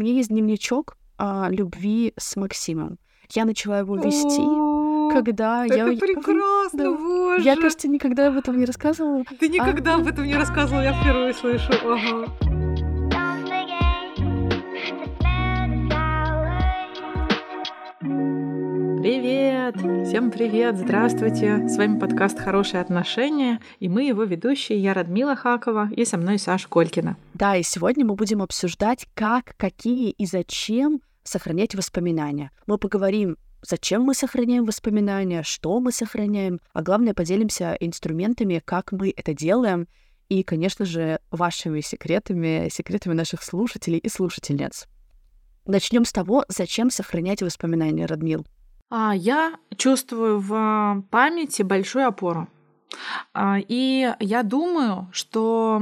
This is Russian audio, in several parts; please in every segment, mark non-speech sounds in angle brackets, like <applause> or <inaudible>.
меня есть дневничок а, любви с Максимом. Я начала его вести, когда Это я... прекрасно, Да. боже. Я, кажется, никогда об этом не рассказывала. Ты никогда об этом не рассказывала, я впервые слышу. Ага. Don't Привет! Всем привет! Здравствуйте! С вами подкаст «Хорошие отношения» и мы его ведущие. Я Радмила Хакова и со мной Саша Колькина. Да, и сегодня мы будем обсуждать, как, какие и зачем сохранять воспоминания. Мы поговорим, зачем мы сохраняем воспоминания, что мы сохраняем, а главное, поделимся инструментами, как мы это делаем, и, конечно же, вашими секретами, секретами наших слушателей и слушательниц. Начнем с того, зачем сохранять воспоминания, Радмил. А, Я чувствую в памяти большую опору. А, И я думаю, что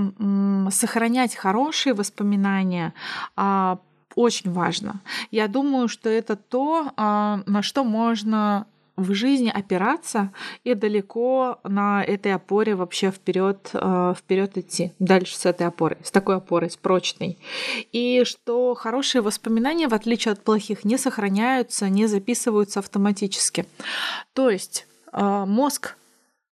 сохранять хорошие воспоминания а, очень важно. Я думаю, что это то, на что можно в жизни опираться и далеко на этой опоре вообще вперед вперед идти дальше с этой опорой с такой опорой с прочной и что хорошие воспоминания в отличие от плохих не сохраняются не записываются автоматически то есть а, мозг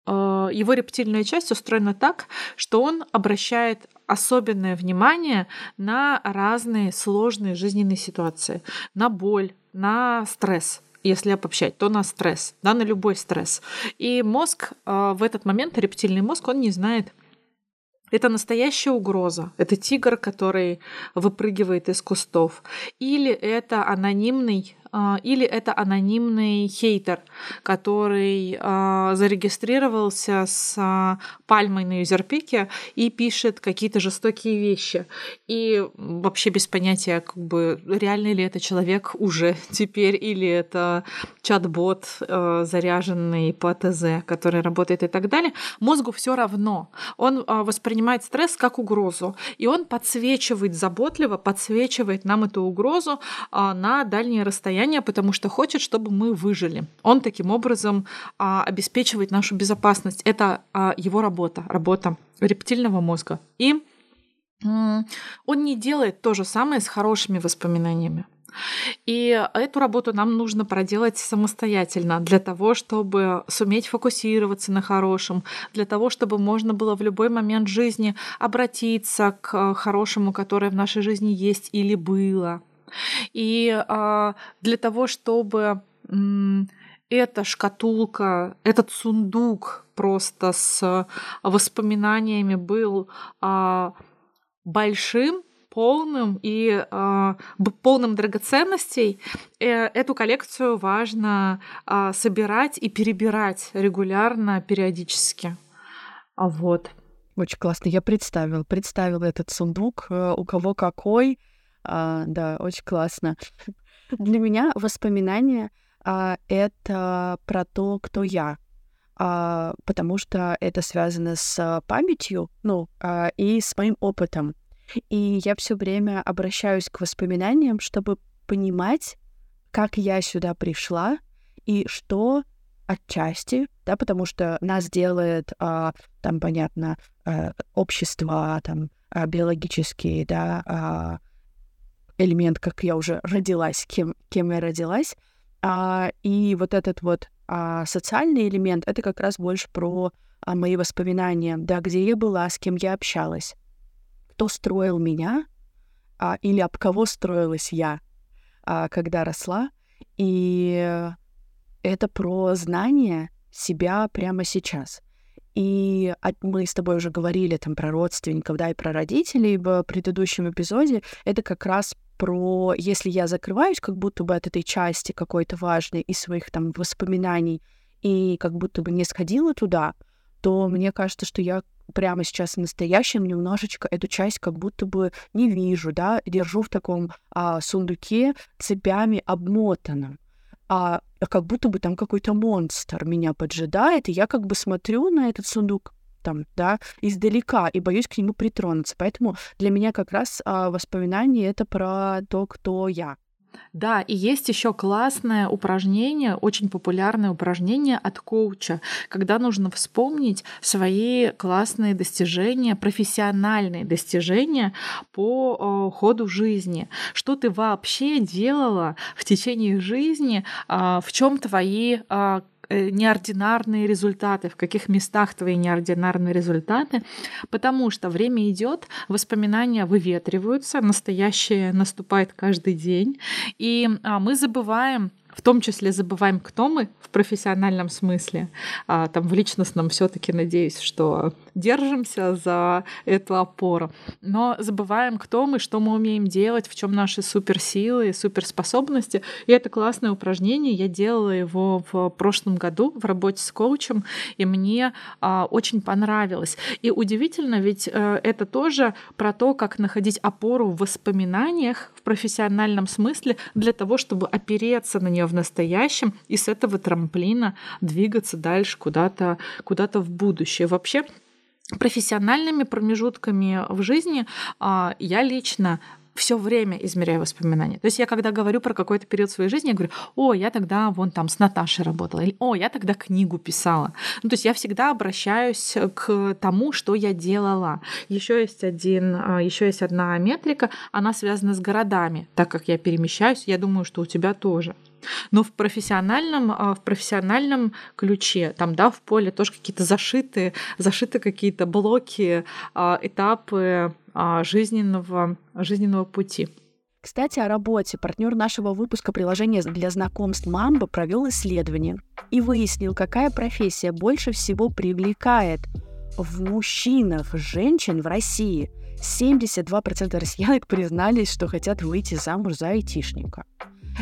а, его рептильная часть устроена так, что он обращает особенное внимание на разные сложные жизненные ситуации, на боль, на стресс. Если обобщать, то на стресс, да, на любой стресс. И мозг а, в этот момент, рептильный мозг, он не знает, это настоящая угроза. Это тигр, который выпрыгивает из кустов. Или это анонимный или это анонимный хейтер, который а, зарегистрировался с а, пальмой на юзерпике и пишет какие-то жестокие вещи. И вообще без понятия, как бы, реальный ли это человек уже <laughs> теперь, или это чат-бот, а, заряженный по ТЗ, который работает и так далее. Мозгу все равно. Он а, воспринимает стресс как угрозу, и он подсвечивает заботливо, подсвечивает нам эту угрозу а, на дальние расстояния, потому что хочет, чтобы мы выжили. Он таким образом а, обеспечивает нашу безопасность. Это а, его работа, работа рептильного мозга. И он не делает то же самое с хорошими воспоминаниями. И эту работу нам нужно проделать самостоятельно для того, чтобы суметь фокусироваться на хорошем, для того, чтобы можно было в любой момент жизни обратиться к хорошему, которое в нашей жизни есть или было. И а, для того, чтобы эта шкатулка, этот сундук просто с воспоминаниями был а, большим, полным и б- полным драгоценностей, э, эту коллекцию важно а, собирать и перебирать регулярно, периодически. Вот. Очень классно. Я представила, представила этот сундук, э, у кого какой. А, да, очень классно. Для меня воспоминания а, это про то, кто я. А, потому что это связано с памятью, ну, а, и с моим опытом. И я все время обращаюсь к воспоминаниям, чтобы понимать, как я сюда пришла и что отчасти, да, потому что нас делает, а, там, понятно, а, общество, там, а, биологические, да, а, элемент, как я уже родилась, кем, кем я родилась. А, и вот этот вот а, социальный элемент, это как раз больше про а, мои воспоминания, да, где я была, с кем я общалась, кто строил меня, а, или об кого строилась я, а, когда росла. И это про знание себя прямо сейчас. И мы с тобой уже говорили там про родственников, да, и про родителей в предыдущем эпизоде. Это как раз про, если я закрываюсь как будто бы от этой части какой-то важной из своих там воспоминаний и как будто бы не сходила туда, то мне кажется, что я прямо сейчас в настоящем немножечко эту часть как будто бы не вижу, да, держу в таком а, сундуке цепями обмотанном а как будто бы там какой-то монстр меня поджидает, и я как бы смотрю на этот сундук там, да, издалека и боюсь к нему притронуться. Поэтому для меня как раз а, воспоминания это про то, кто я. Да, и есть еще классное упражнение, очень популярное упражнение от коуча, когда нужно вспомнить свои классные достижения, профессиональные достижения по э, ходу жизни. Что ты вообще делала в течение жизни, э, в чем твои э, неординарные результаты, в каких местах твои неординарные результаты, потому что время идет, воспоминания выветриваются, настоящее наступает каждый день, и а, мы забываем в том числе забываем, кто мы в профессиональном смысле. А, там в личностном все-таки надеюсь, что держимся за эту опору. Но забываем, кто мы, что мы умеем делать, в чем наши суперсилы, суперспособности. И это классное упражнение. Я делала его в прошлом году в работе с коучем, и мне а, очень понравилось. И удивительно, ведь а, это тоже про то, как находить опору в воспоминаниях профессиональном смысле для того, чтобы опереться на нее в настоящем и с этого трамплина двигаться дальше куда-то куда в будущее. Вообще профессиональными промежутками в жизни а, я лично все время измеряю воспоминания. То есть я когда говорю про какой-то период своей жизни, я говорю, о, я тогда вон там с Наташей работала, или о, я тогда книгу писала. Ну, то есть я всегда обращаюсь к тому, что я делала. Еще есть один, а, еще есть одна метрика, она связана с городами, так как я перемещаюсь, я думаю, что у тебя тоже. Но в профессиональном, а, в профессиональном ключе, там, да, в поле тоже какие-то зашиты, зашиты какие-то блоки, а, этапы жизненного, жизненного пути. Кстати, о работе. Партнер нашего выпуска приложения для знакомств Мамба провел исследование и выяснил, какая профессия больше всего привлекает в мужчинах женщин в России. 72% россиянок признались, что хотят выйти замуж за айтишника.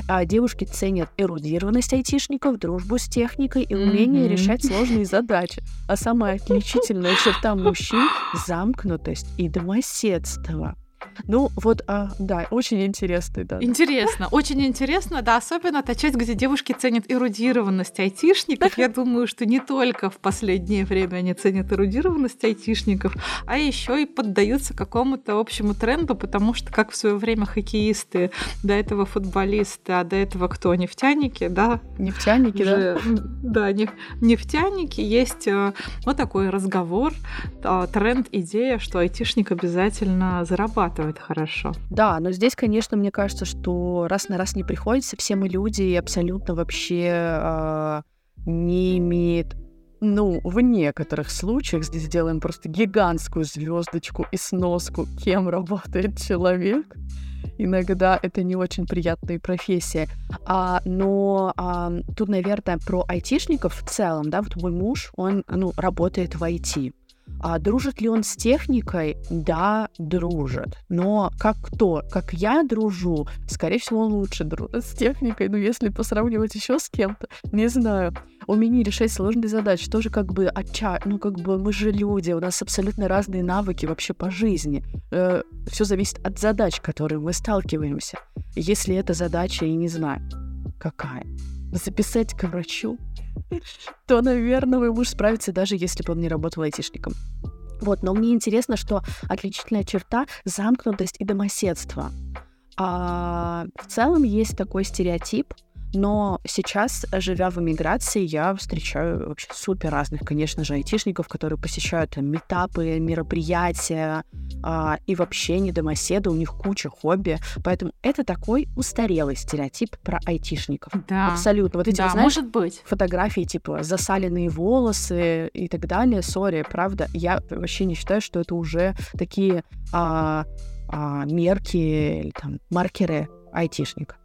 А девушки ценят эрудированность айтишников, дружбу с техникой и умение mm-hmm. решать сложные задачи. А самая отличительная черта мужчин — замкнутость и домоседство. Ну, вот, а, да, очень интересно, да. Интересно, очень интересно, да, особенно та часть, где девушки ценят эрудированность айтишников. Я думаю, что не только в последнее время они ценят эрудированность айтишников, а еще и поддаются какому-то общему тренду, потому что, как в свое время хоккеисты, до этого футболисты, а до этого кто? Нефтяники, да? Нефтяники, да? Да, нефтяники. Есть э, вот такой разговор, э, тренд, идея, что айтишник обязательно зарабатывает это хорошо. Да, но здесь, конечно, мне кажется, что раз на раз не приходится, все мы люди и абсолютно вообще э, не имеет ну, в некоторых случаях здесь делаем просто гигантскую звездочку и сноску, кем работает человек. Иногда это не очень приятная профессия. А, но а, тут, наверное, про айтишников в целом, да, вот мой муж, он, ну, работает в IT. А дружит ли он с техникой? Да, дружит. Но как кто? Как я дружу? Скорее всего, он лучше дружит с техникой. Но если посравнивать еще с кем-то, не знаю. Умение решать сложные задачи тоже как бы отча... Ну, как бы мы же люди, у нас абсолютно разные навыки вообще по жизни. Э, все зависит от задач, которые мы сталкиваемся. Если эта задача, я не знаю, какая. Записать к врачу, <laughs> то, наверное, мой муж справится, даже если бы он не работал айтишником. Вот, но мне интересно, что отличительная черта — замкнутость и домоседство. А в целом есть такой стереотип, но сейчас, живя в эмиграции, я встречаю вообще супер разных, конечно же, айтишников, которые посещают метапы, мероприятия, а, и вообще не домоседы, у них куча хобби. Поэтому это такой устарелый стереотип про айтишников. Да. Абсолютно. Вот эти, да, знаешь, может быть. фотографии, типа, засаленные волосы и так далее. Сори, правда, я вообще не считаю, что это уже такие а, а, мерки или там маркеры айтишника.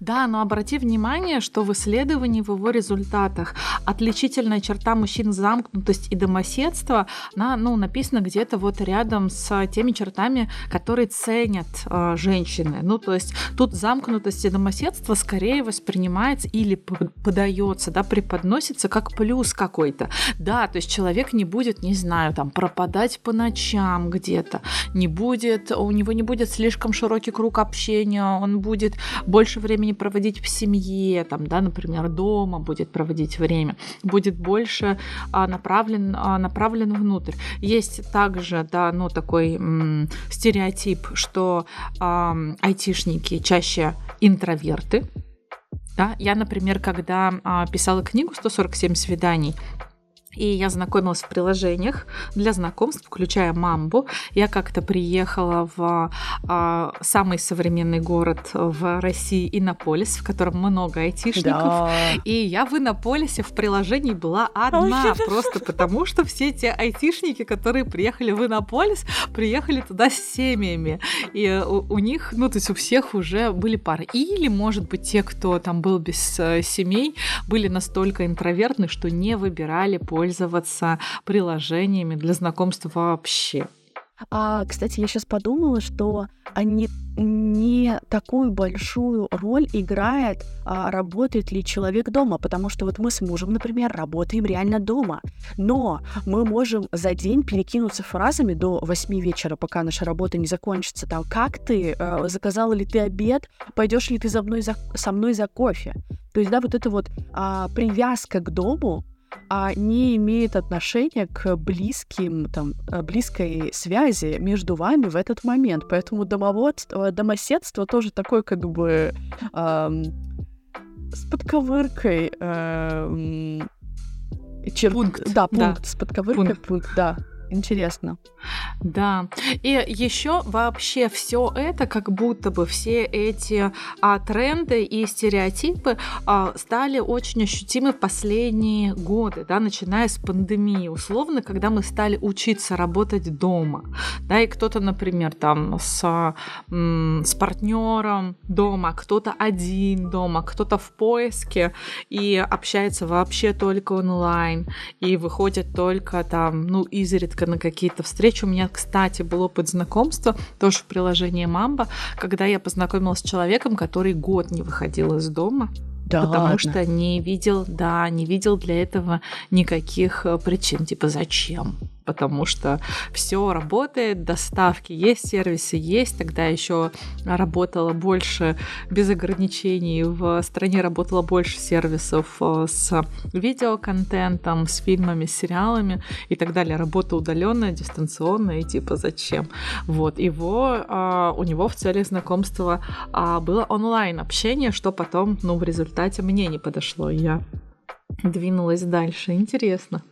Да, но обрати внимание, что в исследовании в его результатах отличительная черта мужчин замкнутость и домоседство, она, ну, написана где-то вот рядом с теми чертами, которые ценят э, женщины. Ну, то есть тут замкнутость и домоседство скорее воспринимается или подается, да, преподносится как плюс какой-то. Да, то есть человек не будет, не знаю, там, пропадать по ночам где-то, не будет, у него не будет слишком широкий круг общения, он будет больше больше времени проводить в семье, там, да, например, дома будет проводить время, будет больше а, направлен, а, направлен внутрь. Есть также, да, ну, такой м, стереотип, что а, айтишники чаще интроверты, да, я, например, когда а, писала книгу «147 свиданий», и я знакомилась в приложениях для знакомств, включая Мамбу. Я как-то приехала в а, самый современный город в России, Иннополис, в котором много айтишников. Да. И я в Иннополисе в приложении была одна, просто потому что все те айтишники, которые приехали в Иннополис, приехали туда с семьями. И у, у них, ну, то есть у всех уже были пары. Или, может быть, те, кто там был без э, семей, были настолько интровертны, что не выбирали пользоваться приложениями для знакомства вообще. А, кстати, я сейчас подумала, что они не такую большую роль играет, а, работает ли человек дома, потому что вот мы с мужем, например, работаем реально дома, но мы можем за день перекинуться фразами до 8 вечера, пока наша работа не закончится, там, как ты, э, заказала ли ты обед, пойдешь ли ты за мной за, со мной за кофе. То есть, да, вот эта вот а, привязка к дому, а не имеет отношения к близким, там, э, близкой связи между вами в этот момент. Поэтому домоводство, домоседство тоже такой, как бы, ам, с подковыркой. эм, чер- Пункт, Да, да. пункт с подковыркой, Пункт. пункт, да. Интересно. Да. И еще вообще все это, как будто бы все эти а, тренды и стереотипы а, стали очень ощутимы в последние годы, да, начиная с пандемии. Условно, когда мы стали учиться работать дома, да, и кто-то, например, там с, с партнером дома, кто-то один дома, кто-то в поиске и общается вообще только онлайн и выходит только там, ну, изредка на какие-то встречи. У меня, кстати, был опыт знакомства тоже в приложении Мамба, когда я познакомилась с человеком, который год не выходил из дома, Да потому ладно. что не видел, да, не видел для этого никаких э, причин. Типа, зачем? Потому что все работает, доставки есть, сервисы есть. Тогда еще работало больше без ограничений. В стране работало больше сервисов э, с видеоконтентом, с фильмами, с сериалами и так далее. Работа удаленная, дистанционная, и типа зачем? Вот его, а, у него в целях знакомства а, было онлайн общение, что потом, ну, в результате мне не подошло. Я двинулась дальше. Интересно.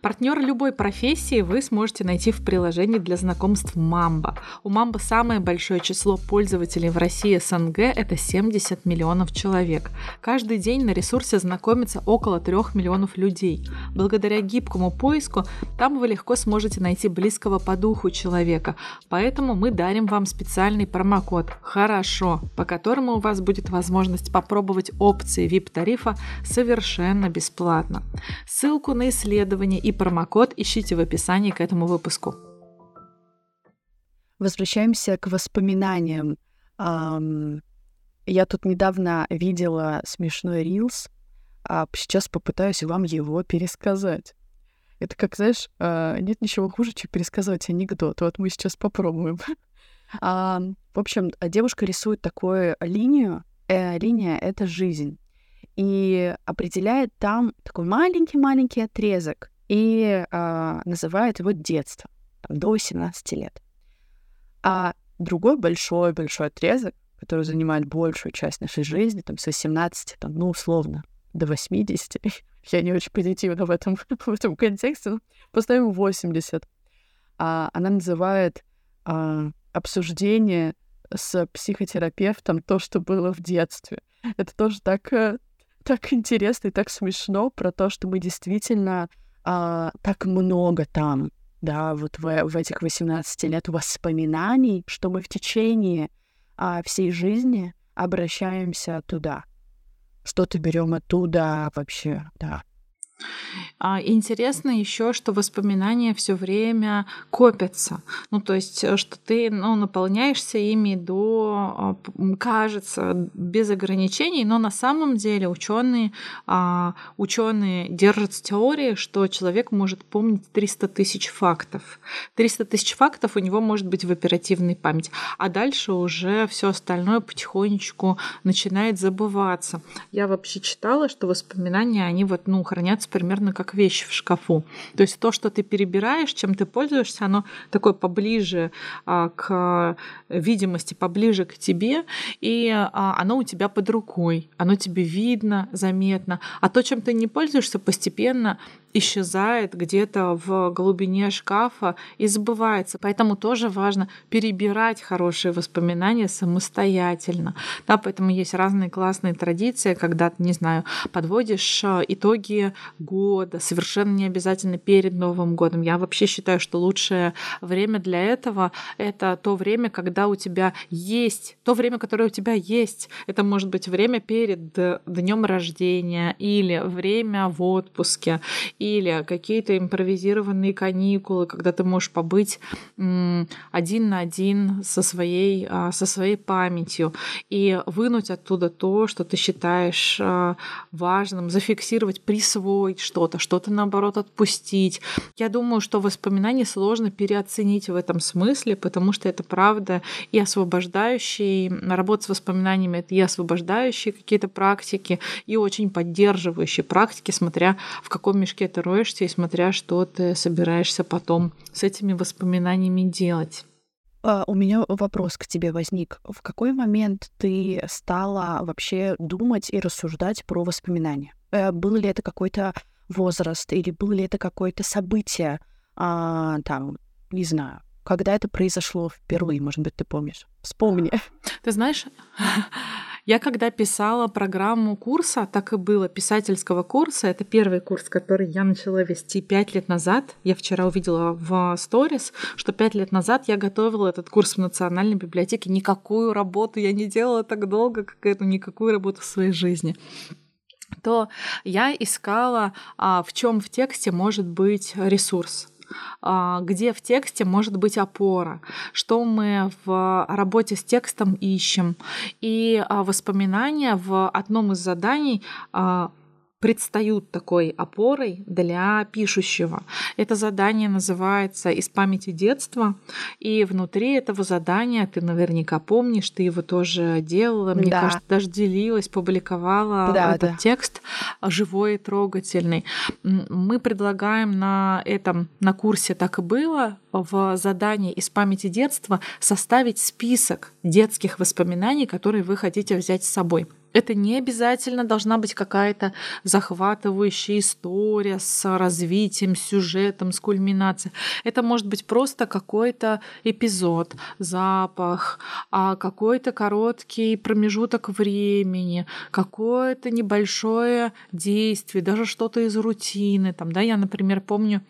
Партнера любой профессии вы сможете найти в приложении для знакомств Мамба. У Мамба самое большое число пользователей в России СНГ – это 70 миллионов человек. Каждый день на ресурсе знакомится около 3 миллионов людей. Благодаря гибкому поиску там вы легко сможете найти близкого по духу человека. Поэтому мы дарим вам специальный промокод «Хорошо», по которому у вас будет возможность попробовать опции VIP-тарифа совершенно бесплатно. Ссылку на исследование и промокод ищите в описании к этому выпуску. Возвращаемся к воспоминаниям. Ам, Я тут недавно видела смешной рилс, а сейчас попытаюсь вам его пересказать. Это как, знаешь, а, нет ничего хуже, чем пересказывать анекдот. Вот мы сейчас попробуем. <laughs> А, В общем, девушка рисует такую линию. Э, Линия — это жизнь. И определяет там такой маленький-маленький отрезок и а, называет его детство, до 18 лет. А другой большой-большой отрезок, который занимает большую часть нашей жизни, там, с 18, там, ну, условно, до 80, <laughs> я не очень позитивна в этом, <laughs> в этом контексте, но поставим 80. А, она называет а, обсуждение с психотерапевтом то, что было в детстве. Это тоже так, э, так интересно и так смешно про то, что мы действительно а, так много там, да, вот в, в этих 18 лет воспоминаний, что мы в течение а, всей жизни обращаемся туда. Что-то берем оттуда вообще, да. А, Интересно еще, что воспоминания все время копятся. Ну, то есть, э, что ты ну, наполняешься ими до, а, кажется, без ограничений, но на самом деле ученые, ученые держат теории, что человек может помнить 300 тысяч фактов. 300 тысяч фактов у него может быть в оперативной памяти, а дальше уже все остальное потихонечку начинает забываться. Я вообще читала, что воспоминания, они вот, ну, хранятся примерно как вещи в шкафу. То есть то, что ты перебираешь, чем ты пользуешься, оно такое поближе а, к видимости, поближе к тебе, и а, оно у тебя под рукой, оно тебе видно, заметно. А то, чем ты не пользуешься, постепенно исчезает где-то в глубине шкафа и забывается. Поэтому тоже важно перебирать хорошие воспоминания самостоятельно. Да, поэтому есть разные классные традиции, когда не знаю, подводишь э, итоги года, совершенно не обязательно перед Новым годом. Я вообще считаю, что лучшее время для этого — это то время, когда у тебя есть, то время, которое у тебя есть. Это может быть время перед днем рождения или время в отпуске, или какие-то импровизированные каникулы, когда ты можешь побыть один на один со своей, а, со своей памятью и вынуть оттуда то, что ты считаешь а, важным, зафиксировать, присвоить что-то, что-то наоборот отпустить. Я думаю, что воспоминания сложно переоценить в этом смысле, потому что это правда и освобождающий, работа с воспоминаниями — это и освобождающие какие-то практики, и очень поддерживающие практики, смотря в каком мешке ты роешься и смотря, что ты собираешься потом с этими воспоминаниями делать. А, У меня вопрос к тебе возник. В какой момент ты стала вообще думать и рассуждать про воспоминания? Э, Был ли это какой-то возраст или было ли это какое-то событие, а, там, не знаю, когда это произошло впервые, может быть, ты помнишь? Вспомни. Ты знаешь, я когда писала программу курса, так и было, писательского курса, это первый курс, который я начала вести пять лет назад. Я вчера увидела в сторис, что пять лет назад я готовила этот курс в Национальной библиотеке. Никакую работу я не делала так долго, как эту, никакую работу в своей жизни то я искала, а, в чем в тексте может быть ресурс где в тексте может быть опора, что мы в работе с текстом ищем. И а, воспоминания в одном из заданий а, предстают такой опорой для пишущего. Это задание называется «Из памяти детства», и внутри этого задания, ты наверняка помнишь, ты его тоже делала, мне Да. кажется, даже делилась, публиковала Да, этот да. текст живой и трогательный. Мы предлагаем на этом, на курсе «Так и было» в задании «Из памяти детства» составить список детских воспоминаний, которые вы хотите взять с собой. Это не обязательно должна быть какая-то захватывающая история с развитием, сюжетом, с кульминацией. Это может быть просто какой-то эпизод, запах, а какой-то короткий промежуток времени, какое-то небольшое действие, даже что-то из рутины. Там, да, я, например, помню,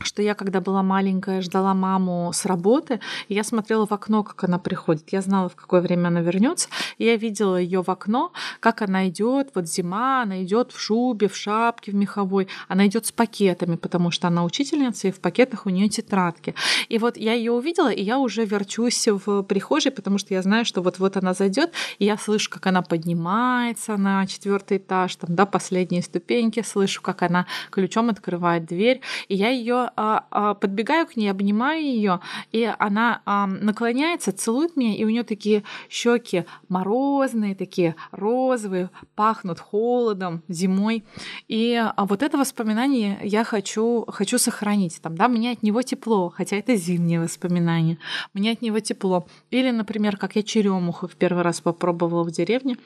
что я, когда была маленькая, ждала маму с работы, и я смотрела в окно, как она приходит. Я знала, в какое время она вернется. И я видела ее в окно, как она идет. Вот зима, она идет в шубе, в шапке, в меховой. Она идет с пакетами, потому что она учительница, и в пакетах у нее тетрадки. И вот я ее увидела, и я уже верчусь в прихожей, потому что я знаю, что вот-вот она зайдет, и я слышу, как она поднимается на четвертый этаж, там, да, последние ступеньки, слышу, как она ключом открывает дверь, и я ее подбегаю к ней, обнимаю ее, и она а, наклоняется, целует меня, и у нее такие щеки морозные, такие розовые, пахнут холодом, зимой. И а, вот это воспоминание я хочу, хочу сохранить. Там, да, мне от него тепло, хотя это зимнее воспоминание. Мне от него тепло. Или, например, как я черемуху в первый раз попробовала в деревне.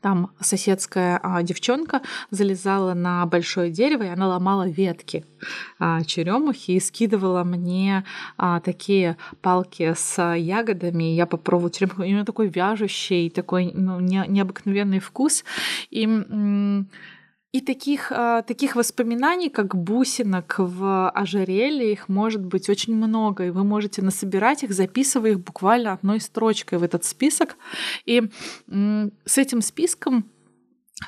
Там соседская а, девчонка залезала на большое дерево, и она ломала ветки а, черемухи и скидывала мне а, такие палки с ягодами. Я попробовала черемуху. У нее такой вяжущий, такой ну, не- необыкновенный вкус. И м, и таких, а, таких воспоминаний, как бусинок в ожерелье, их может быть очень много, и вы можете насобирать их, записывая их буквально одной строчкой в этот список. И с этим списком,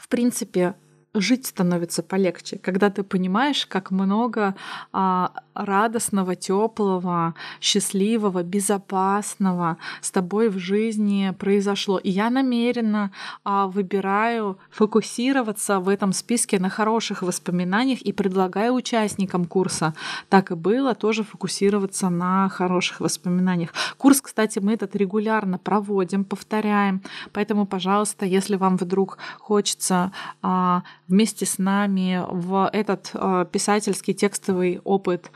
в принципе, жить становится полегче, когда ты понимаешь, как много а, радостного, теплого, счастливого, безопасного с тобой в жизни произошло. И я намеренно а, выбираю фокусироваться в этом списке на хороших воспоминаниях и предлагаю участникам курса, так и было, тоже фокусироваться на хороших воспоминаниях. Курс, кстати, мы этот регулярно проводим, повторяем, поэтому, пожалуйста, если вам вдруг хочется а, вместе с нами в этот а, писательский текстовый опыт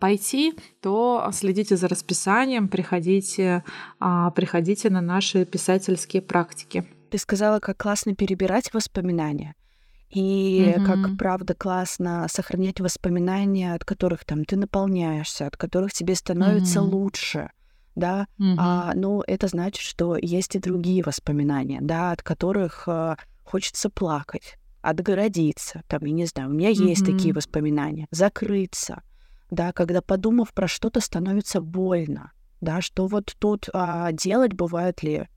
пойти, то следите за расписанием, приходите, а, приходите на наши писательские практики. Ты сказала, как классно перебирать воспоминания. И Мгм. как правда классно сохранять воспоминания, от которых там ты наполняешься, от которых тебе становится Мгм. лучше, да. Мгм. А, ну, это значит, что есть и другие воспоминания, да, от которых а, хочется плакать, отгородиться, там, я не знаю, у меня есть такие воспоминания, закрыться, да, когда подумав про что-то становится больно, да, что вот тут а, делать, бывает ли,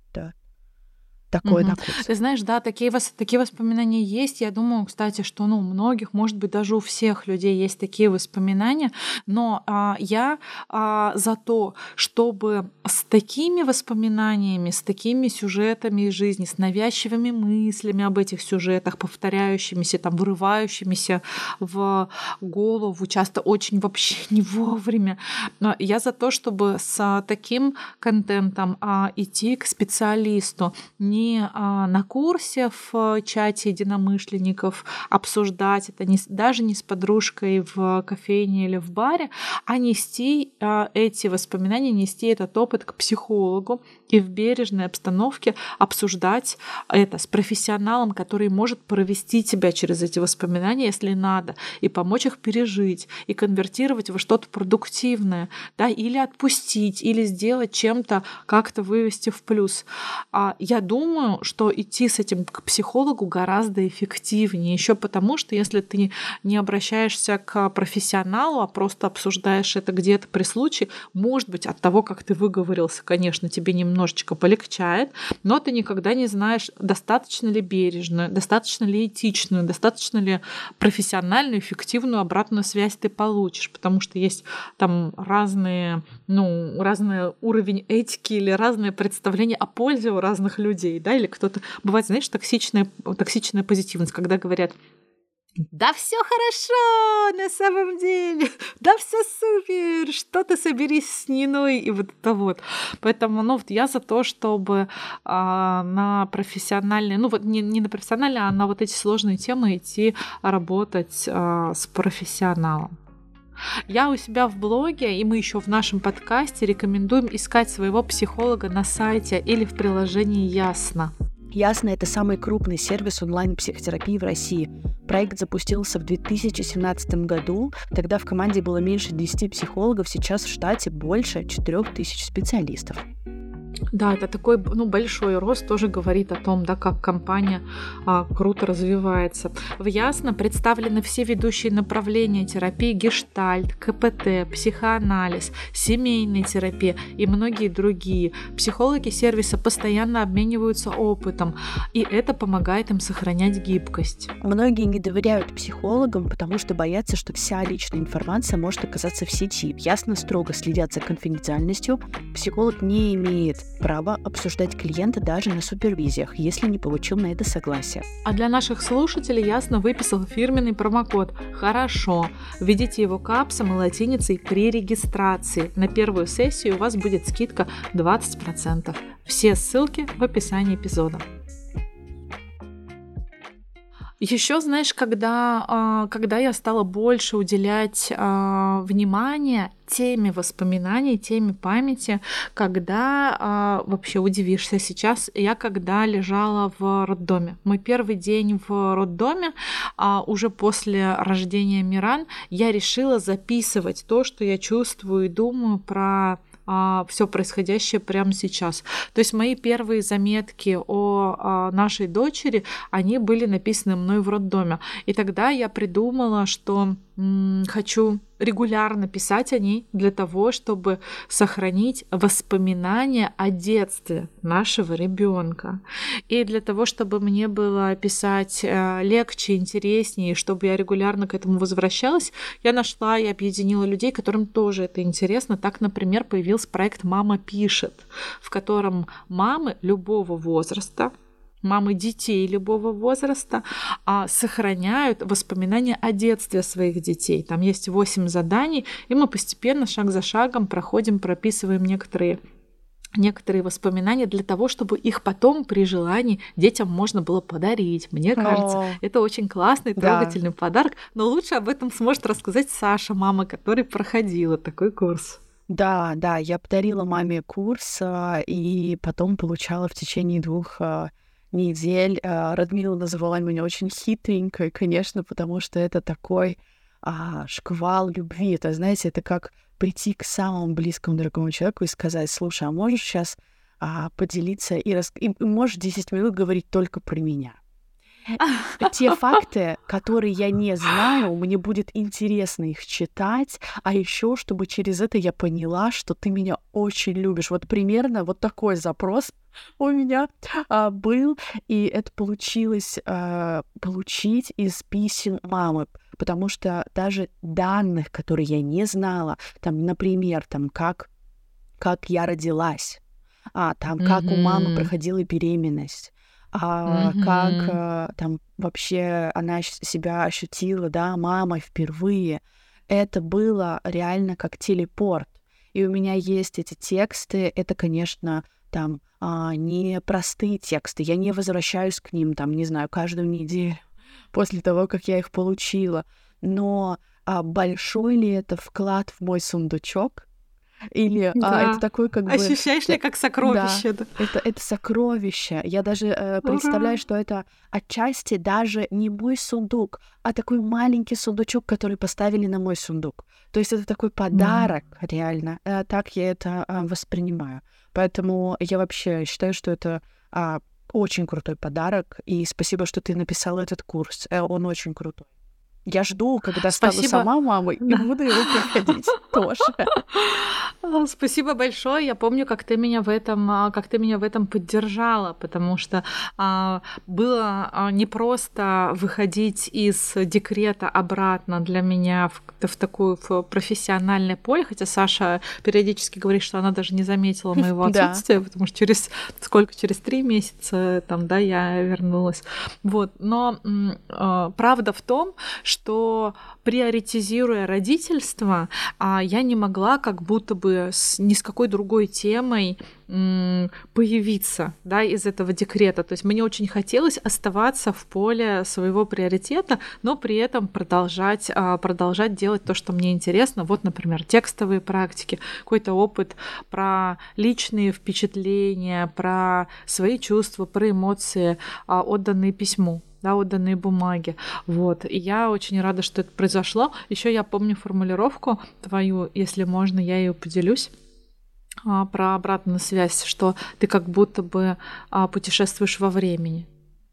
такое Мгм. на курсе. Ты знаешь, да, такие, вос- такие воспоминания есть. Я думаю, кстати, что ну, у многих, может быть, даже у всех людей есть такие воспоминания. Но а, я а, за то, чтобы с такими воспоминаниями, с такими сюжетами из жизни, с навязчивыми мыслями об этих сюжетах, повторяющимися, там, вырывающимися в голову, часто очень вообще <laughs> не вовремя. Но я за то, чтобы с таким контентом а, идти к специалисту, не а, на курсе в э, чате единомышленников обсуждать это, не, даже не с подружкой в кофейне или в баре, а нести а, эти воспоминания, нести этот опыт к психологу и в бережной обстановке обсуждать это с профессионалом, который может провести тебя через эти воспоминания, если надо, и помочь их пережить, и конвертировать во что-то продуктивное, да, или отпустить, или сделать чем-то, как-то вывести в плюс. А я думаю, что идти с этим к психологу гораздо эффективнее. Еще потому, что если ты не обращаешься к профессионалу, а просто обсуждаешь это где-то при случае, может быть, от того, как ты выговорился, конечно, тебе немножечко полегчает, но ты никогда не знаешь, достаточно ли бережную, достаточно ли этичную, достаточно ли профессиональную, эффективную обратную связь ты получишь, потому что есть там разные, ну, разный уровень этики или разные представления о пользе у разных людей, да, или кто-то... Бывает, знаешь, токсичная, токсичная позитивность, когда говорят, да все хорошо на самом деле, <laughs> да все супер, что ты соберись с Ниной и вот это вот. Поэтому, ну, вот я за то, чтобы а, на профессиональные, ну вот не, не на профессиональные, а на вот эти сложные темы идти работать а, с профессионалом. Я у себя в блоге, и мы еще в нашем подкасте рекомендуем искать своего психолога на сайте или в приложении Ясно. Ясно, это самый крупный сервис онлайн-психотерапии в России. Проект запустился в 2017 году. Тогда в команде было меньше 10 психологов, сейчас в штате больше 4000 специалистов. Да, это такой ну, большой рост тоже говорит о том, да, как компания а, круто развивается. В Ясно представлены все ведущие направления терапии гештальт, КПТ, психоанализ, семейная терапия и многие другие. Психологи сервиса постоянно обмениваются опытом, и это помогает им сохранять гибкость. Многие не доверяют психологам, потому что боятся, что вся личная информация может оказаться в сети. Ясно строго следят за конфиденциальностью. Психолог не имеет права обсуждать клиента даже на супервизиях, если не получил на это согласие. А для наших слушателей ясно выписал фирменный промокод «Хорошо». Введите его капсом и латиницей при регистрации. На первую сессию у вас будет скидка 20%. Все ссылки в описании эпизода. Еще, знаешь, когда, а, когда я стала больше уделять а, внимание теме воспоминаний, теме памяти, когда а, вообще удивишься сейчас, я когда лежала в роддоме. Мой первый день в роддоме, уже после рождения Миран, я решила записывать то, что я чувствую и думаю про все происходящее прямо сейчас. То есть мои первые заметки о а, нашей дочери, они были написаны мной в роддоме. И тогда я придумала, что хочу регулярно писать о ней для того, чтобы сохранить воспоминания о детстве нашего ребенка. И для того, чтобы мне было писать э, легче, интереснее, чтобы я регулярно к этому возвращалась, я нашла и объединила людей, которым тоже это интересно. Так, например, появился проект «Мама пишет», в котором мамы любого возраста мамы детей любого возраста а, сохраняют воспоминания о детстве своих детей. Там есть 8 заданий, и мы постепенно, шаг за шагом проходим, прописываем некоторые некоторые воспоминания для того, чтобы их потом при желании детям можно было подарить. Мне кажется, О, это очень классный, трогательный да. подарок. Но лучше об этом сможет рассказать Саша, мама, которая проходила такой курс. Да, да, я подарила маме курс а, и потом получала в течение двух а, недель. А, Радмила называла меня очень хитренькой, конечно, потому что это такой а, шквал любви. Это, знаете, это как прийти к самому близкому дорогому человеку и сказать, слушай, а можешь сейчас а, поделиться и, рас... и можешь 10 минут говорить только про меня. <laughs> те факты, которые я не знаю, мне будет интересно их читать, а еще, чтобы через это я поняла, что ты меня очень любишь. Вот примерно вот такой запрос у меня а, был, и это получилось а, получить из писем мамы, потому что даже данных, которые я не знала, там, например, там, как, как я родилась, а, там, как mm-hmm. у мамы проходила беременность, а, mm-hmm. как а, там вообще она себя ощутила, да, мамой впервые. Это было реально как телепорт. И у меня есть эти тексты. Это, конечно, там а, не простые тексты. Я не возвращаюсь к ним, там, не знаю, каждую неделю <laughs> после того, как я их получила. Но а, большой ли это вклад в мой сундучок? Или да. а, это такой как бы... Ощущаешь ли как сокровище? Да, да. Это, это сокровище. Я даже э, представляю, что это отчасти даже не мой сундук, а такой маленький сундучок, который поставили на мой сундук. То есть это такой подарок, mm. реально. Э, так я это э, воспринимаю. Поэтому я вообще считаю, что это э, очень крутой подарок. И спасибо, что ты написал этот курс. Э, он очень крутой. Я жду, когда Спасибо. стану сама мамой, и буду его проходить <laughs> тоже. Спасибо большое. Я помню, как ты меня в этом, а, как ты меня в этом поддержала, потому что а, было а, непросто выходить из декрета обратно для меня в, в такую в профессиональное поле, хотя Саша периодически говорит, что она даже не заметила моего отсутствия, да. потому что через сколько, через три месяца там, да, я вернулась. Вот, но а, правда в том, что что приоритизируя родительство, а, я не могла как будто бы с, ни с какой другой темой появиться да, из этого декрета. То есть мне очень хотелось оставаться в поле своего приоритета, но при этом продолжать, а, продолжать делать то, что мне интересно. Вот, например, текстовые практики, какой-то опыт про личные впечатления, про свои чувства, про эмоции, а, отданные письму да, отданные бумаги. Вот. И я очень рада, что это произошло. Еще я помню формулировку твою, если можно, я ее поделюсь а, про обратную связь, что ты как будто бы а, путешествуешь во времени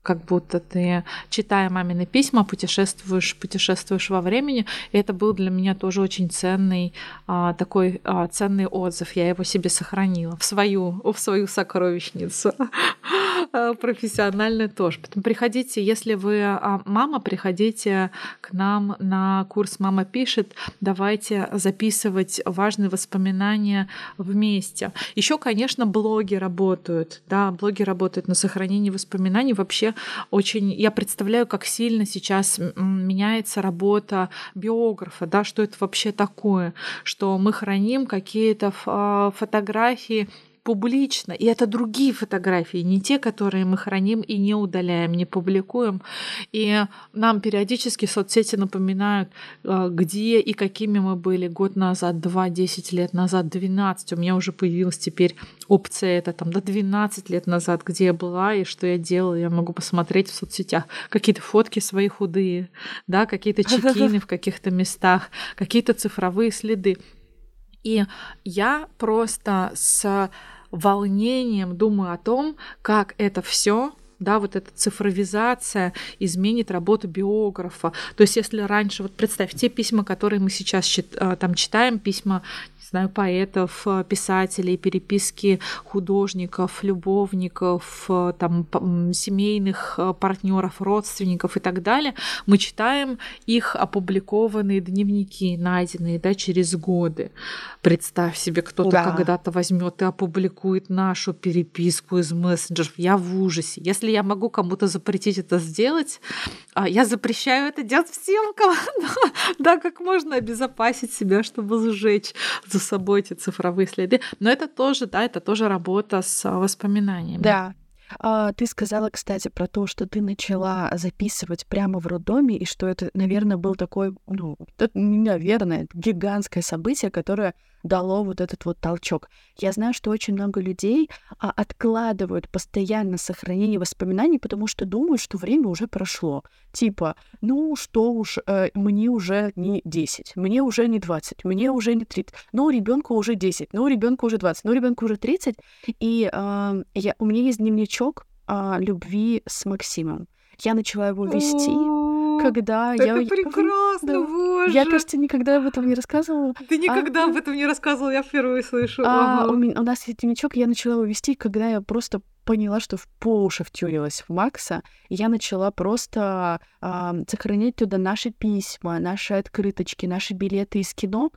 как будто ты, читая мамины письма, путешествуешь, путешествуешь во времени. И это был для меня тоже очень ценный а, такой а, ценный отзыв. Я его себе сохранила в свою, в свою сокровищницу. <laughs> А, профессионально тоже. Поэтому приходите, если вы мама, приходите к нам на курс «Мама пишет». Давайте записывать важные воспоминания вместе. Еще, конечно, блоги работают. Да, блоги работают на сохранении воспоминаний. Вообще очень... Я представляю, как сильно сейчас меняется работа биографа, да, что это вообще такое, что мы храним какие-то а, фотографии публично. И это другие фотографии, не те, которые мы храним и не удаляем, не публикуем. И нам периодически соцсети напоминают, э, где и какими мы были год назад, два, десять лет назад, 12. У меня уже появилась теперь опция это там до да, 12 лет назад, где я была и что я делала. Я могу посмотреть в соцсетях какие-то фотки свои худые, да, какие-то <laughs> чекины в каких-то местах, какие-то цифровые следы. И я просто с волнением думаю о том, как это все да, вот эта цифровизация изменит работу биографа. То есть если раньше, вот представь, те письма, которые мы сейчас чит- а, там читаем, письма знаю, поэтов, э, писателей, переписки художников, любовников, э, там, семейных э, партнеров, родственников и так далее, мы читаем их опубликованные дневники, найденные да, через годы. Представь себе, кто-то да. когда-то возьмет и опубликует нашу переписку из мессенджеров. Я в ужасе. Если я могу кому-то запретить это сделать, а, я запрещаю это делать всем, кому <laughs> да, как можно обезопасить себя, чтобы сжечь за собой эти цифровые следы. Но это тоже, да, это тоже работа с воспоминаниями. Да, а, ты сказала, кстати, про то, что ты начала записывать прямо в роддоме, и что это, наверное, был такой, ну, это, наверное, гигантское событие, которое дало вот этот вот толчок. Я знаю, что очень много людей а, откладывают постоянно сохранение воспоминаний, потому что думают, что время уже прошло. Типа, ну что уж, э, мне уже не 10, мне уже не 20, мне уже не 30, но ребенку уже 10, но ребенку уже 20, но ребенку уже 30. И э, я, у меня есть дневничок э, любви с Максимом. Я начала его вести когда это я... прекрасно, да. боже! Я, кажется, никогда об этом не рассказывала. Ты никогда а... об этом не рассказывала, я впервые слышу. А, ага. у, меня, у нас есть дневничок, я начала его вести, когда я просто поняла, что в по уши втюрилась в Макса, и я начала просто а, сохранять туда наши письма, наши открыточки, наши билеты из кино,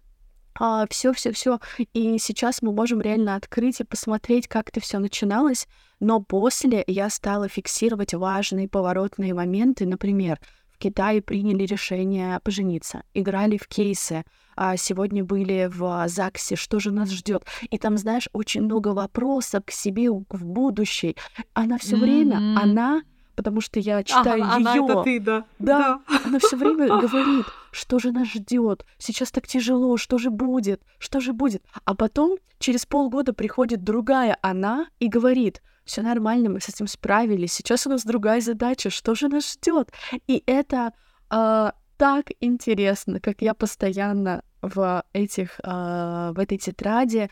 все, все, все. И сейчас мы можем реально открыть и посмотреть, как это все начиналось. Но после я стала фиксировать важные поворотные моменты. Например, в Китае приняли решение пожениться, играли в кейсы, а сегодня были в ЗАГСе, что же нас ждет. И там, знаешь, очень много вопросов к себе в будущее. Она все mm-hmm. время, она потому что я читаю ага, ее. Она это ты, да. Да, да. она все время <laughs> говорит, что же нас ждет, сейчас так тяжело, что же будет, что же будет. А потом через полгода приходит другая она и говорит, все нормально, мы с этим справились, сейчас у нас другая задача, что же нас ждет? И это э, так интересно, как я постоянно в этих, э, в этой тетради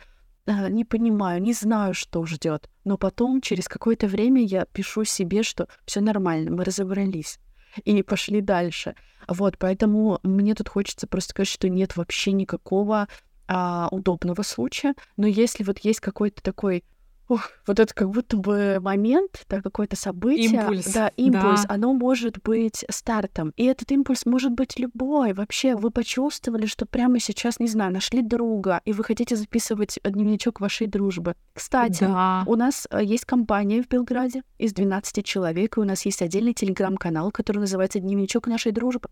э, не понимаю, не знаю, что ждет. Но потом, через какое-то время, я пишу себе, что все нормально, мы разобрались и пошли дальше. Вот, поэтому мне тут хочется просто сказать, что нет вообще никакого а, удобного случая, но если вот есть какой-то такой Ух, вот это как будто бы момент, да, какое-то событие, импульс, да, импульс, да. оно может быть стартом. И этот импульс может быть любой. Вообще, вы почувствовали, что прямо сейчас, не знаю, нашли друга, и вы хотите записывать дневничок вашей дружбы. Кстати, да. у нас э, есть компания в Белграде из 12 человек, и у нас есть отдельный телеграм-канал, который называется «Дневничок нашей дружбы».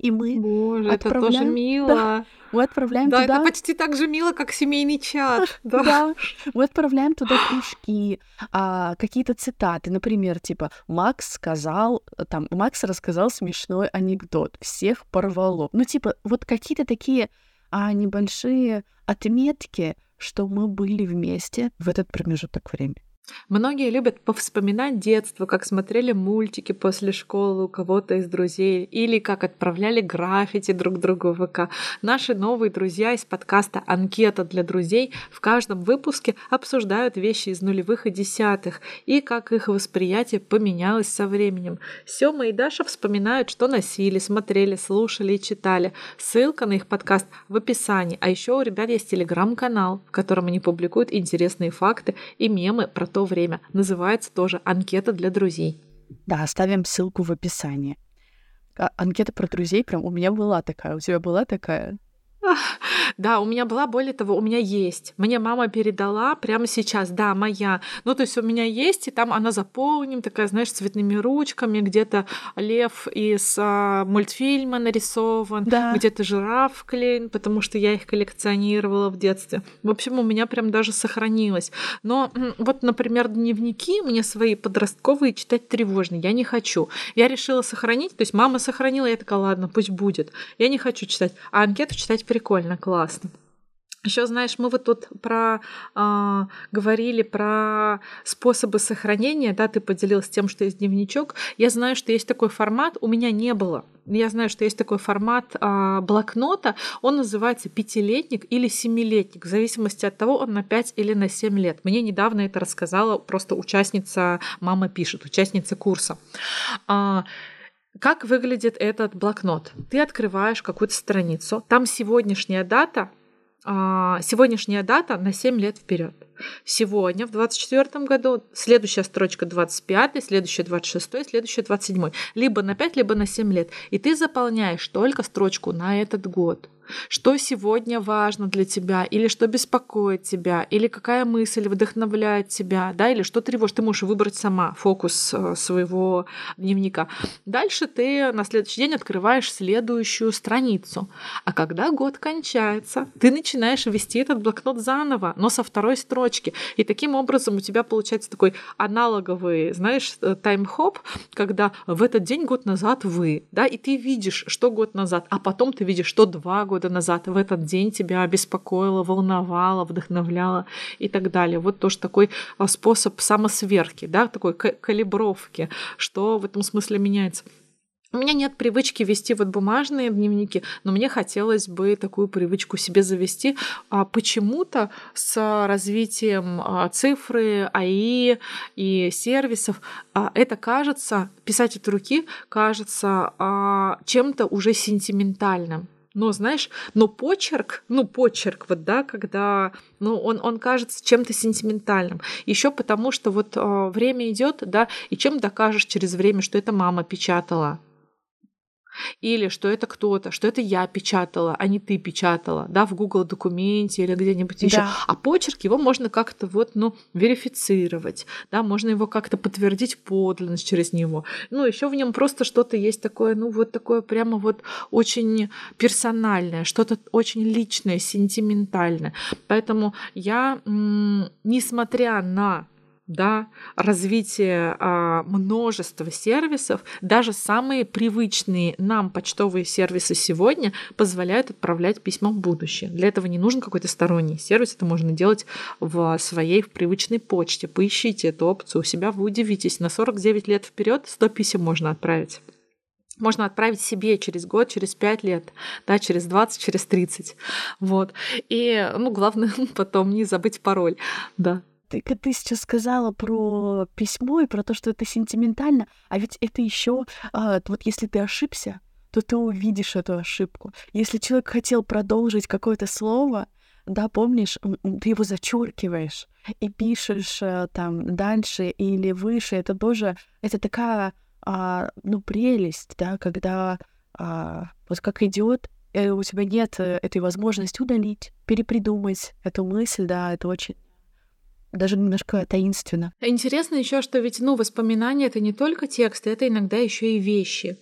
И мы Боже, отправляем... это тоже мило. Да, мы отправляем да, туда... это почти так же мило, как семейный чат. <laughs> Да, да. мы отправляем туда кружки, а, какие-то цитаты, например, типа «Макс сказал...» Там, Макс рассказал смешной анекдот, всех порвало. Ну, типа, вот какие-то такие а, небольшие отметки, что мы были вместе в этот промежуток времени. Многие любят повспоминать детство, как смотрели мультики после школы у кого-то из друзей, или как отправляли граффити друг другу в ВК. Наши новые друзья из подкаста «Анкета для друзей» в каждом выпуске обсуждают вещи из нулевых и десятых, и как их восприятие поменялось со временем. Сёма и Даша вспоминают, что носили, смотрели, слушали и читали. Ссылка на их подкаст в описании. А еще у ребят есть телеграм-канал, в котором они публикуют интересные факты и мемы про то время. Называется тоже «Анкета для друзей». Да, оставим ссылку в описании. А, анкета про друзей прям у меня была такая. У тебя была такая? <laughs> Да, у меня была, более того, у меня есть. Мне мама передала прямо сейчас, да, моя. Ну, то есть у меня есть, и там она заполним, такая, знаешь, цветными ручками, где-то лев из а, мультфильма нарисован, да. где-то жираф клеен, потому что я их коллекционировала в детстве. В общем, у меня прям даже сохранилось. Но вот, например, дневники мне свои подростковые читать тревожно. Я не хочу. Я решила сохранить, то есть мама сохранила, я такая, ладно, пусть будет. Я не хочу читать. А анкету читать прикольно, классно. Еще, знаешь, мы вот тут про а, говорили про способы сохранения, да, ты поделилась тем, что есть дневничок. Я знаю, что есть такой формат, у меня не было. Я знаю, что есть такой формат а, блокнота, он называется пятилетник или семилетник, в зависимости от того, он на 5 или на 7 лет. Мне недавно это рассказала просто участница, мама пишет, участница курса. А, как выглядит этот блокнот? Ты открываешь какую-то страницу, там сегодняшняя дата, а, сегодняшняя дата на 7 лет вперед. Сегодня, в 2024 году, следующая строчка 25, следующая 26, следующая 27. Либо на 5, либо на 7 лет. И ты заполняешь только строчку на этот год что сегодня важно для тебя, или что беспокоит тебя, или какая мысль вдохновляет тебя, да, или что тревожит. Ты можешь выбрать сама фокус э, своего дневника. Дальше ты на следующий день открываешь следующую страницу. А когда год кончается, ты начинаешь вести этот блокнот заново, но со второй строчки. И таким образом у тебя получается такой аналоговый, знаешь, э, тайм-хоп, когда в этот день год назад вы, да, и ты видишь, что год назад, а потом ты видишь, что два года года назад в этот день тебя беспокоило, волновало, вдохновляло и так далее. Вот тоже такой а, способ самосверки, да, такой калибровки, что в этом смысле меняется. У меня нет привычки вести вот бумажные дневники, но мне хотелось бы такую привычку себе завести. А почему-то с развитием а, цифры, АИ и сервисов а, это кажется, писать от руки кажется чем-то уже сентиментальным но знаешь, но почерк, ну почерк вот, да, когда, ну он, он кажется чем-то сентиментальным. Еще потому, что вот э, время идет, да, и чем докажешь через время, что это мама печатала, или что это кто-то, что это я печатала, а не ты печатала, да, в Google документе или где-нибудь еще. Да. А почерк его можно как-то вот, ну, верифицировать, да, можно его как-то подтвердить подлинность через него. Ну, еще в нем просто что-то есть такое, ну, вот такое прямо вот очень персональное, что-то очень личное, сентиментальное. Поэтому я, несмотря на да, развитие а, множества сервисов, даже самые привычные нам почтовые сервисы сегодня позволяют отправлять письма в будущее. Для этого не нужен какой-то сторонний сервис, это можно делать в своей в привычной почте. Поищите эту опцию у себя, вы удивитесь, на 49 лет вперед 100 писем можно отправить можно отправить себе через год, через 5 лет, да, через 20, через 30. Вот. И, ну, главное <laughs> потом не забыть пароль, да ты, ты сейчас сказала про письмо и про то, что это сентиментально, а ведь это еще, а, вот если ты ошибся, то ты увидишь эту ошибку. Если человек хотел продолжить какое-то слово, да, помнишь, ты его зачеркиваешь и пишешь а, там дальше или выше. Это тоже, это такая, а, ну, прелесть, да, когда а, вот как идет, э, у тебя нет э, этой возможности удалить, перепридумать эту мысль, да, это очень даже немножко таинственно. Интересно еще, что ведь, ну, воспоминания это не только тексты, это иногда еще и вещи.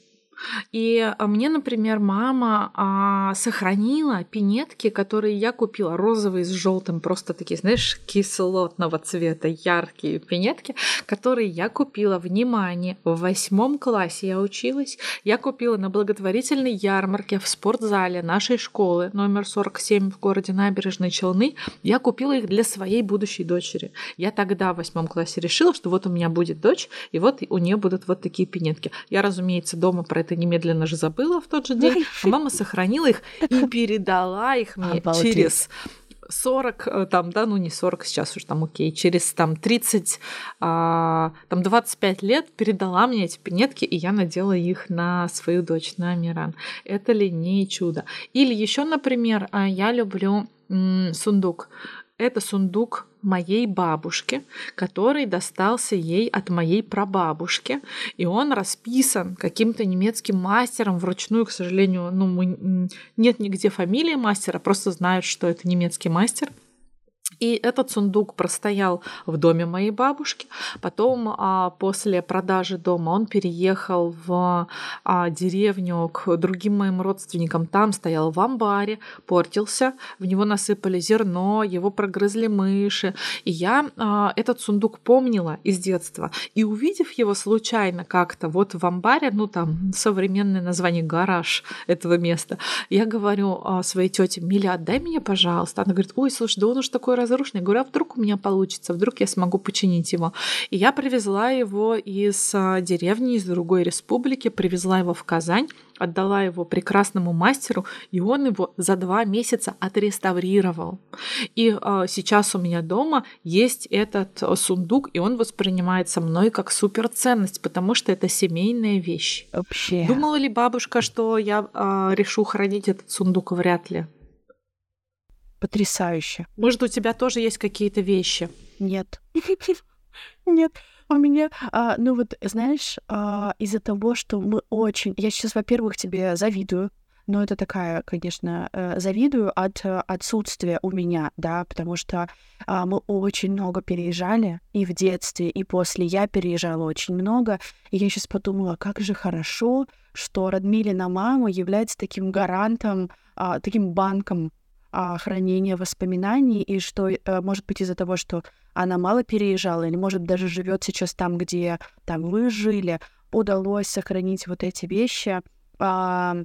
И а, мне, например, мама а, сохранила пинетки, которые я купила, розовые с желтым, просто такие, знаешь, кислотного цвета, яркие пинетки, которые я купила, внимание, в восьмом классе я училась. Я купила на благотворительной ярмарке в спортзале нашей школы номер 47 в городе Набережной Челны. Я купила их для своей будущей дочери. Я тогда в восьмом классе решила, что вот у меня будет дочь, и вот у нее будут вот такие пинетки. Я, разумеется, дома про это немедленно же забыла в тот же день. А мама сохранила их и передала их мне Обалдеть. через 40, э, там, да, ну не 40 сейчас уже там, окей, через там 30, а, там 25 лет передала мне эти пинетки, и я надела их на свою дочь, на Миран. Это ли не чудо? Или еще, например, а, я люблю м, сундук. Это сундук моей бабушки, который достался ей от моей прабабушки. И он расписан каким-то немецким мастером вручную, к сожалению, ну, мы, нет нигде фамилии мастера, просто знают, что это немецкий мастер. И этот сундук простоял в доме моей бабушки. Потом а, после продажи дома он переехал в а, деревню к другим моим родственникам. Там стоял в амбаре, портился, в него насыпали зерно, его прогрызли мыши. И я а, этот сундук помнила из детства. И увидев его случайно как-то вот в амбаре, ну там современное название гараж этого места, я говорю своей тете, Миля, отдай мне, пожалуйста. Она говорит, ой, слушай, да он уж такой разрушенный. Говорю, а вдруг у меня получится, вдруг я смогу починить его. И я привезла его из а, деревни, из другой республики, привезла его в Казань, отдала его прекрасному мастеру, и он его за два месяца отреставрировал. И э, сейчас у меня дома есть этот сундук, и он воспринимается мной как суперценность, потому что это семейная вещь. Вообще. Думала ли бабушка, что я э, решу хранить этот сундук? Вряд ли. Потрясающе. Может, у тебя тоже есть какие-то вещи? Нет. <laughs> Нет. У меня, а, ну вот, знаешь, а, из-за того, что мы очень... Я сейчас, во-первых, тебе завидую, но это такая, конечно, э, завидую от э, отсутствия у меня, да, потому что а, мы очень много переезжали и в детстве, и после я переезжала очень много, и я сейчас подумала, как же хорошо, что Радмилина мама является таким гарантом, а, таким банком хранения воспоминаний, и что, э, может быть, из-за того, что она мало переезжала, или, может, даже живет сейчас там, где там вы жили, удалось сохранить вот эти вещи. А,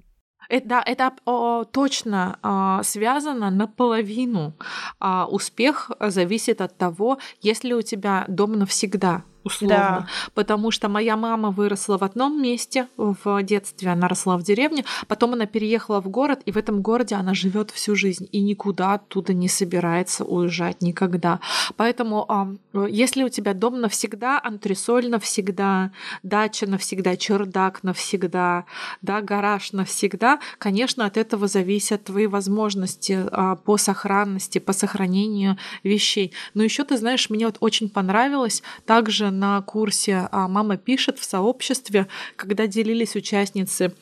Это, да, это о, точно а, связано наполовину. А, успех зависит от того, есть ли у тебя дом навсегда условно. Да. Потому что моя мама выросла в одном месте в детстве, она росла в деревне, потом она переехала в город, и в этом городе она живет всю жизнь и никуда оттуда не собирается уезжать никогда. Поэтому, если у тебя дом навсегда, антресоль навсегда, дача навсегда, чердак навсегда, да, гараж навсегда, конечно, от этого зависят твои возможности а, по сохранности, по сохранению вещей. Но еще ты знаешь, мне вот очень понравилось также на курсе а, «Мама пишет» в сообществе, когда делились участницы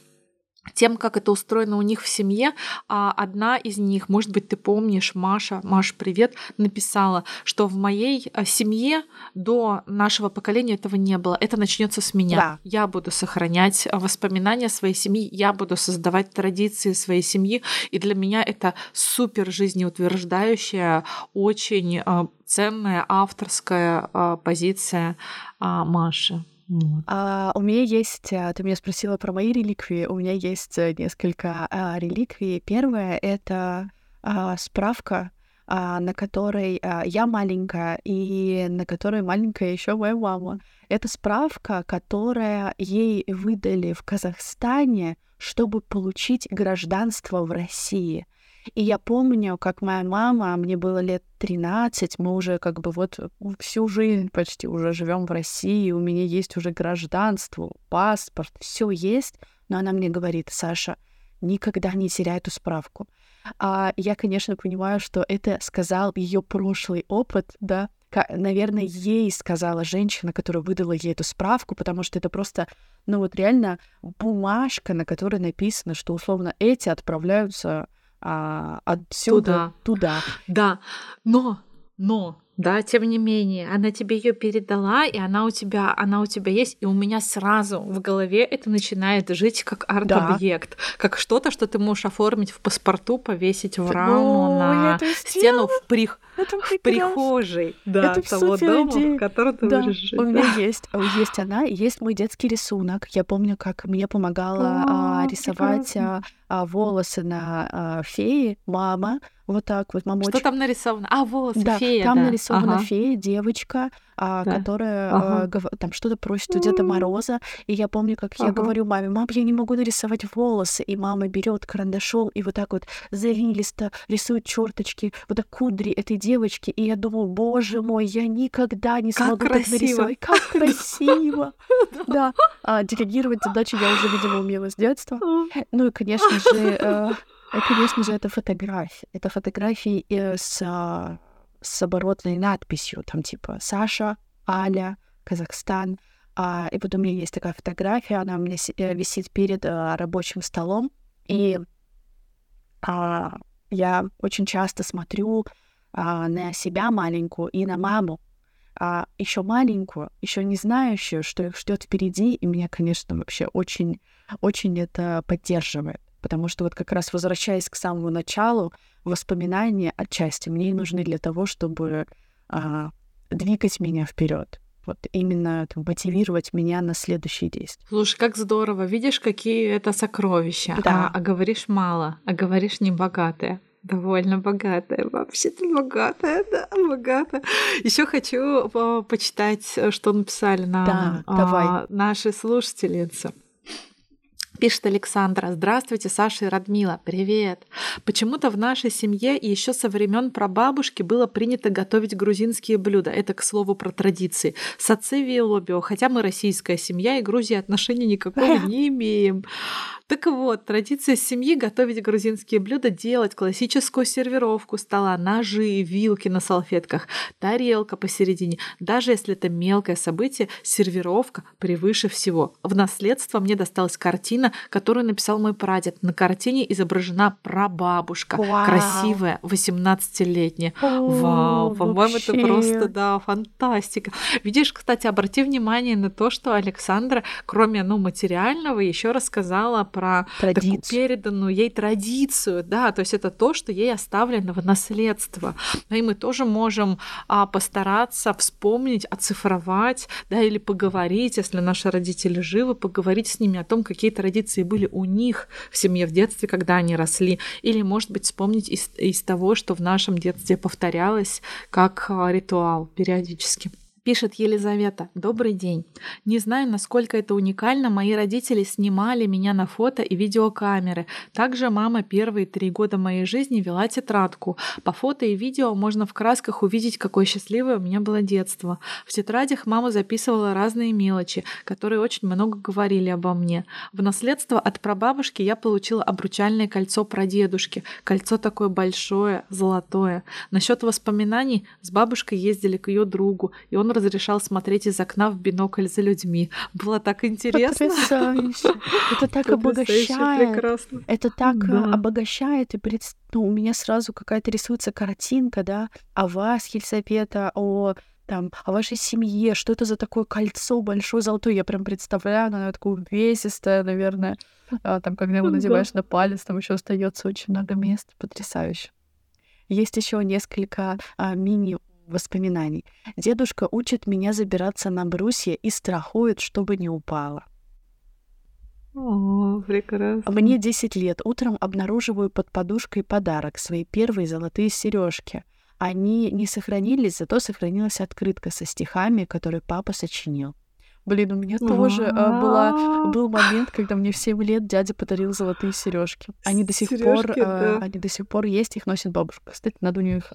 тем, как это устроено у них в семье. А одна из них, может быть, ты помнишь, Маша, Маш, привет, написала, что в моей а, семье до нашего поколения этого не было. Это начнется с меня. Да. Я буду сохранять воспоминания своей семьи, я буду создавать традиции своей семьи. И для меня это супер жизнеутверждающая, очень а, ценная авторская а, позиция а, Маши. Вот. А, у меня есть, а, ты меня спросила про мои реликвии, у меня есть э, несколько а, реликвий. Первое — это а, справка, а, на которой а, я маленькая и на которой маленькая еще моя мама. Это справка, которая ей выдали в Казахстане, чтобы получить гражданство в России. И я помню, как моя мама, мне было лет 13, мы уже как бы вот всю жизнь почти уже живем в России, у меня есть уже гражданство, паспорт, все есть, но она мне говорит, Саша, никогда не теряй эту справку. А я, конечно, понимаю, что это сказал ее прошлый опыт, да, наверное, ей сказала женщина, которая выдала ей эту справку, потому что это просто, ну вот реально бумажка, на которой написано, что условно эти отправляются а, отсюда туда. Да, но, но, да, тем не менее, она тебе ее передала, и она у тебя, она у тебя есть, и у меня сразу в голове это начинает жить как арт-объект, как что-то, что ты можешь оформить в паспорту, повесить в раму О, на я это стену в, прих... <laughs> Это в прихожей, да, Это того дома, идея. в котором ты Да, будешь жить. у меня есть, есть она, есть мой детский рисунок. Я помню, как мне помогала а, рисовать а, а, волосы на а, феи мама. Вот так вот, мама Что там нарисовано? А, волосы, Да, фея, там да. нарисована Ага. фея, девочка, Да. которая Ага. а, гов- там что-то просит у Деда Мороза. И я помню, как я Ага. говорю маме, мам, я не могу нарисовать волосы. И мама берет карандашом и вот так вот завилисто рисует черточки, вот так кудри этой девочки. И я думаю, боже мой, я никогда не Как смогу так красиво. нарисовать. <laughs> Как красиво! <laughs> Да, а делегировать задачи я уже, видимо, умела с детства. Ну и, конечно же, э, и, <laughs> конечно же, это фотографии. Это фотографии э, с, а, с оборотной надписью, там типа Саша, Аля, Казахстан. А, и вот у меня есть такая фотография, она у меня э, висит перед а, рабочим столом. И а, я очень часто смотрю а, на себя маленькую и на маму, а еще маленькую, еще не знающую, что их ждет впереди, и меня, конечно, вообще очень, очень это поддерживает. Потому что вот как раз возвращаясь к самому началу, воспоминания отчасти мне нужны для того, чтобы а, двигать меня вперед. Вот именно там, мотивировать меня на следующие действия. Слушай, как здорово. Видишь, какие это сокровища. Да. А, а говоришь мало, а говоришь не богатые. Довольно богатая, вообще-то богатая, да, богатая. Еще хочу а, почитать, что написали нам Да, а, давай. наши слушательницы. Пишет Александра. Здравствуйте, Саша и Радмила. Привет. Почему-то в нашей семье и еще со времен прабабушки было принято готовить грузинские блюда. Это, к слову, про традиции. Сациви и лобио. Хотя мы российская семья и Грузии отношения никакого <laughs> не имеем. Так вот, традиция семьи готовить грузинские блюда, делать классическую сервировку стола, ножи, вилки на салфетках, тарелка посередине. Даже если это мелкое событие, сервировка превыше всего. В наследство мне досталась картина, которую написал мой прадед. На картине изображена прабабушка, Вау. красивая, 18-летняя. Вау, О, по-моему, это просто, да, фантастика. Видишь, кстати, обрати внимание на то, что Александра, кроме, ну, материального, еще рассказала про такую Традицию. переданную ей традицию, да, то есть это то, что ей оставлено в наследство. Ну, И мы тоже можем а, постараться вспомнить, оцифровать, да, или поговорить, если наши родители живы, поговорить с ними о том, какие традиции были у них в семье в детстве, когда они росли, или, может быть, вспомнить из, из того, что в нашем детстве повторялось как а, ритуал периодически. Пишет Елизавета. Добрый день. Не знаю, насколько это уникально. Мои родители снимали меня на фото и видеокамеры. Также мама первые три года моей жизни вела тетрадку. По фото и видео можно в красках увидеть, какое счастливое у меня было детство. В тетрадях мама записывала разные мелочи, которые очень много говорили обо мне. В наследство от прабабушки я получила обручальное кольцо прадедушки. Кольцо такое большое, золотое. Насчет воспоминаний с бабушкой ездили к ее другу, и он разрешал смотреть из окна в бинокль за людьми. Было так интересно. Потрясающе. Это так Потрясающе, обогащает. прекрасно. Это так э, Да. обогащает, и пред- ну, у меня сразу какая-то рисуется картинка, да, о вас, Елизавета, о там, о вашей семье, что это за такое кольцо большое золотое, я прям представляю, оно такое увесистое, наверное, А, там, когда его надеваешь на палец, там еще остается очень много мест, потрясающе. Есть еще несколько а, мини воспоминаний. Дедушка учит меня забираться на брусья и страхует, чтобы не упала. О, прекрасно. Мне 10 лет. Утром обнаруживаю под подушкой подарок, свои первые золотые сережки. Они не сохранились, зато сохранилась открытка со стихами, которые папа сочинил. Блин, у меня тоже э, была, был момент, когда мне в 7 лет дядя подарил золотые сережки. Они до сих пор, Серёжки, э, да. они до сих пор есть, их носит бабушка. Кстати, надо у нее их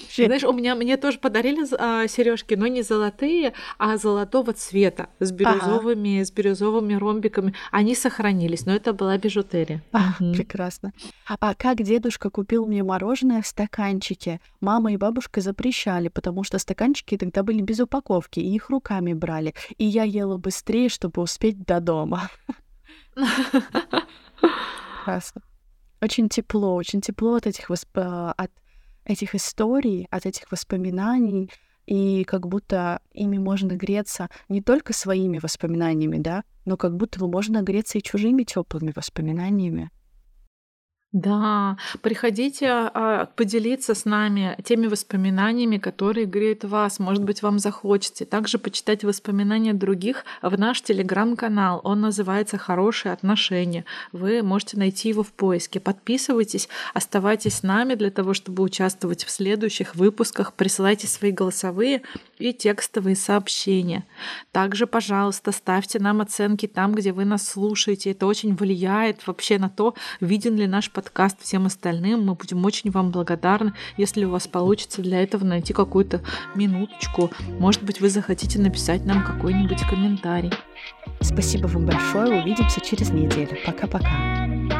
забрать. Знаешь, у меня мне тоже подарили сережки, но не золотые, а золотого цвета с бирюзовыми, с бирюзовыми ромбиками. Они сохранились, но это была бижутерия. А, Мгм. прекрасно. А как дедушка купил мне мороженое в стаканчике? Мама и бабушка запрещали, потому что стаканчики тогда были без упаковки, и их руками брали. И я ела быстрее, чтобы успеть до дома. <laughs> Прекрасно. Очень тепло, очень тепло от этих, восп... а, от этих историй, от этих воспоминаний, и как будто ими можно греться не только своими воспоминаниями, да, но как будто можно греться и чужими теплыми воспоминаниями. Да, приходите а, поделиться с нами теми воспоминаниями, которые греют вас. Может быть, вам захочется. Также почитать воспоминания других в наш телеграм-канал. Он называется «Хорошие отношения». Вы можете найти его в поиске. Подписывайтесь, оставайтесь с нами для того, чтобы участвовать в следующих выпусках. Присылайте свои голосовые и текстовые сообщения. Также, пожалуйста, ставьте нам оценки там, где вы нас слушаете. Это очень влияет вообще на то, виден ли наш подкаст всем остальным. Мы будем очень вам благодарны, если у вас получится для этого найти какую-то минуточку. Может быть, вы захотите написать нам какой-нибудь комментарий. Спасибо вам большое. Увидимся через неделю. Пока-пока.